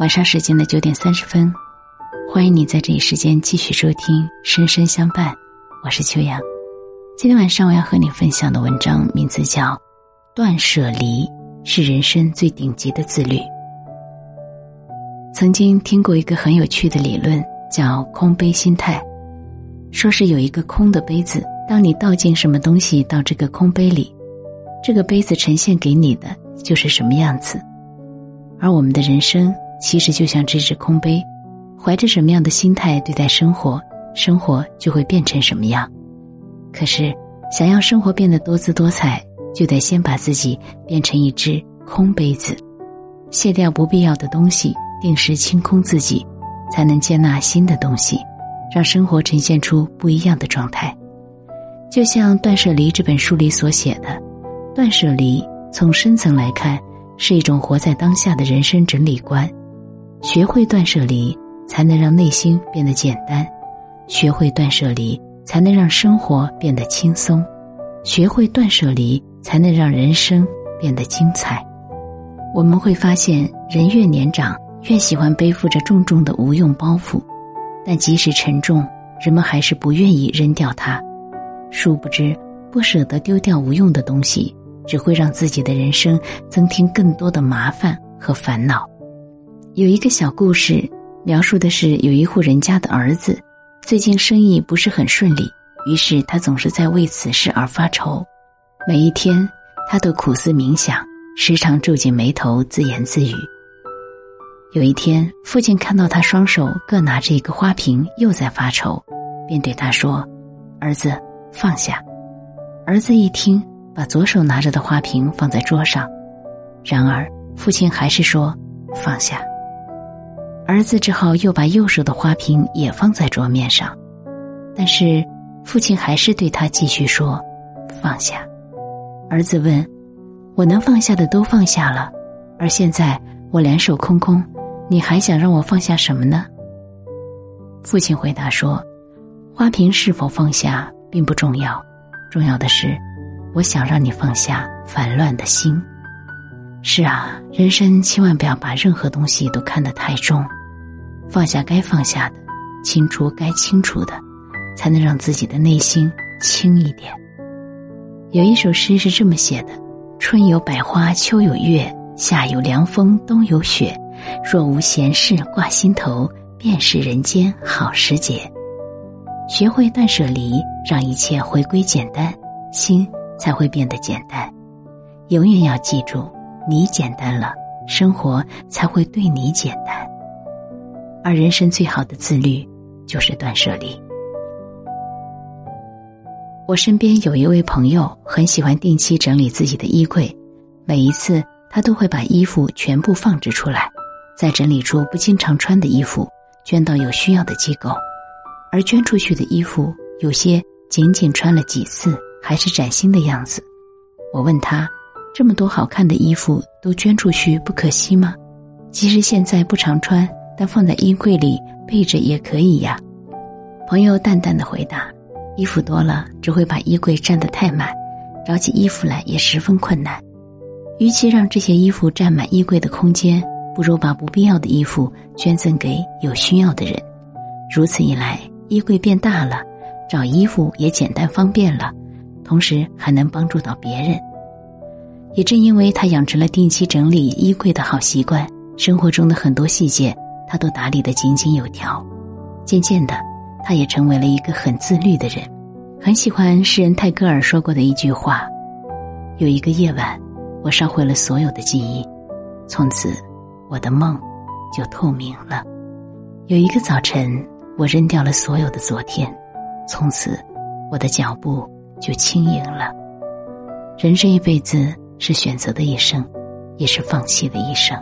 晚上时间的九点三十分，欢迎你在这一时间继续收听《深深相伴》，我是秋阳。今天晚上我要和你分享的文章名字叫《断舍离是人生最顶级的自律》。曾经听过一个很有趣的理论，叫空杯心态，说是有一个空的杯子，当你倒进什么东西到这个空杯里，这个杯子呈现给你的就是什么样子。而我们的人生。其实就像这只空杯，怀着什么样的心态对待生活，生活就会变成什么样。可是，想要生活变得多姿多彩，就得先把自己变成一只空杯子，卸掉不必要的东西，定时清空自己，才能接纳新的东西，让生活呈现出不一样的状态。就像《断舍离》这本书里所写的，断舍离从深层来看，是一种活在当下的人生整理观。学会断舍离，才能让内心变得简单；学会断舍离，才能让生活变得轻松；学会断舍离，才能让人生变得精彩。我们会发现，人越年长，越喜欢背负着重重的无用包袱，但即使沉重，人们还是不愿意扔掉它。殊不知，不舍得丢掉无用的东西，只会让自己的人生增添更多的麻烦和烦恼。有一个小故事，描述的是有一户人家的儿子，最近生意不是很顺利，于是他总是在为此事而发愁。每一天，他都苦思冥想，时常皱紧眉头，自言自语。有一天，父亲看到他双手各拿着一个花瓶，又在发愁，便对他说：“儿子，放下。”儿子一听，把左手拿着的花瓶放在桌上，然而父亲还是说：“放下。”儿子只好又把右手的花瓶也放在桌面上，但是父亲还是对他继续说：“放下。”儿子问：“我能放下的都放下了，而现在我两手空空，你还想让我放下什么呢？”父亲回答说：“花瓶是否放下并不重要，重要的是，我想让你放下烦乱的心。是啊，人生千万不要把任何东西都看得太重。”放下该放下的，清除该清除的，才能让自己的内心轻一点。有一首诗是这么写的：“春有百花，秋有月，夏有凉风，冬有雪。若无闲事挂心头，便是人间好时节。”学会断舍离，让一切回归简单，心才会变得简单。永远要记住，你简单了，生活才会对你简单。而人生最好的自律，就是断舍离。我身边有一位朋友，很喜欢定期整理自己的衣柜，每一次他都会把衣服全部放置出来，再整理出不经常穿的衣服，捐到有需要的机构。而捐出去的衣服，有些仅仅穿了几次，还是崭新的样子。我问他：这么多好看的衣服都捐出去，不可惜吗？即使现在不常穿。但放在衣柜里备着也可以呀。朋友淡淡的回答：“衣服多了，只会把衣柜占得太满，找起衣服来也十分困难。与其让这些衣服占满衣柜的空间，不如把不必要的衣服捐赠给有需要的人。如此一来，衣柜变大了，找衣服也简单方便了，同时还能帮助到别人。也正因为他养成了定期整理衣柜的好习惯，生活中的很多细节。”他都打理得井井有条，渐渐的，他也成为了一个很自律的人。很喜欢诗人泰戈尔说过的一句话：“有一个夜晚，我烧毁了所有的记忆，从此，我的梦就透明了；有一个早晨，我扔掉了所有的昨天，从此，我的脚步就轻盈了。”人这一辈子是选择的一生，也是放弃的一生。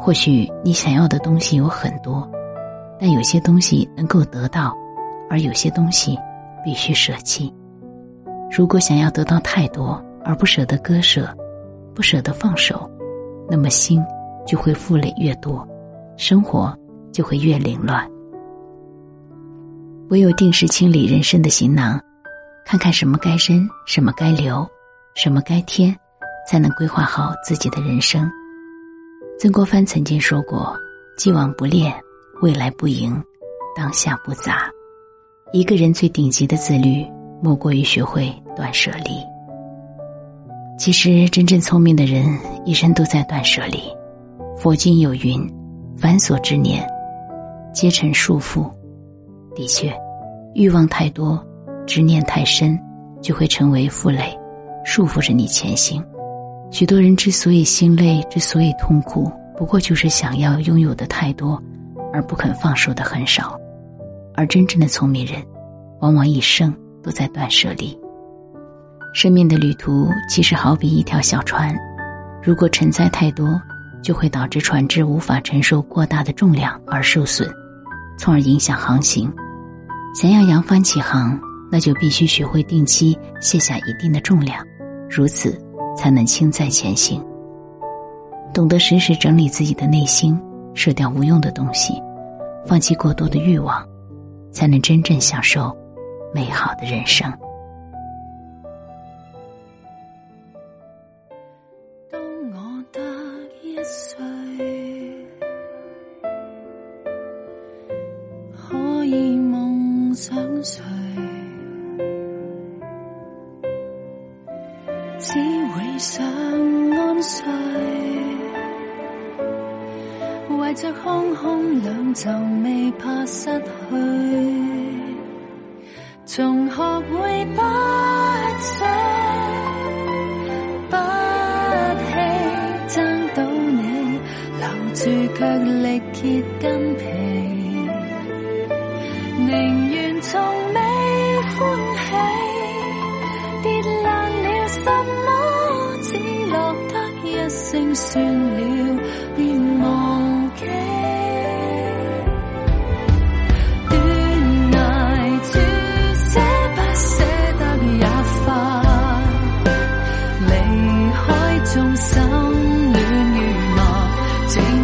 或许你想要的东西有很多，但有些东西能够得到，而有些东西必须舍弃。如果想要得到太多而不舍得割舍，不舍得放手，那么心就会负累越多，生活就会越凌乱。唯有定时清理人生的行囊，看看什么该扔，什么该留，什么该添，才能规划好自己的人生。曾国藩曾经说过：“既往不恋，未来不迎，当下不杂。一个人最顶级的自律，莫过于学会断舍离。其实，真正聪明的人，一生都在断舍离。佛经有云：“繁琐之年，皆成束缚。”的确，欲望太多，执念太深，就会成为负累，束缚着你前行。许多人之所以心累，之所以痛苦，不过就是想要拥有的太多，而不肯放手的很少。而真正的聪明人，往往一生都在断舍离。生命的旅途其实好比一条小船，如果承载太多，就会导致船只无法承受过大的重量而受损，从而影响航行。想要扬帆起航，那就必须学会定期卸下一定的重量，如此才能轻载前行。懂得时时整理自己的内心，舍掉无用的东西，放弃过多的欲望，才能真正享受美好的人生。想睡，就，未怕失去，从学会不舍不弃，争到你，留住却力竭筋疲。宁愿从未欢喜，跌烂了什么？只落得一声算纵心乱如麻。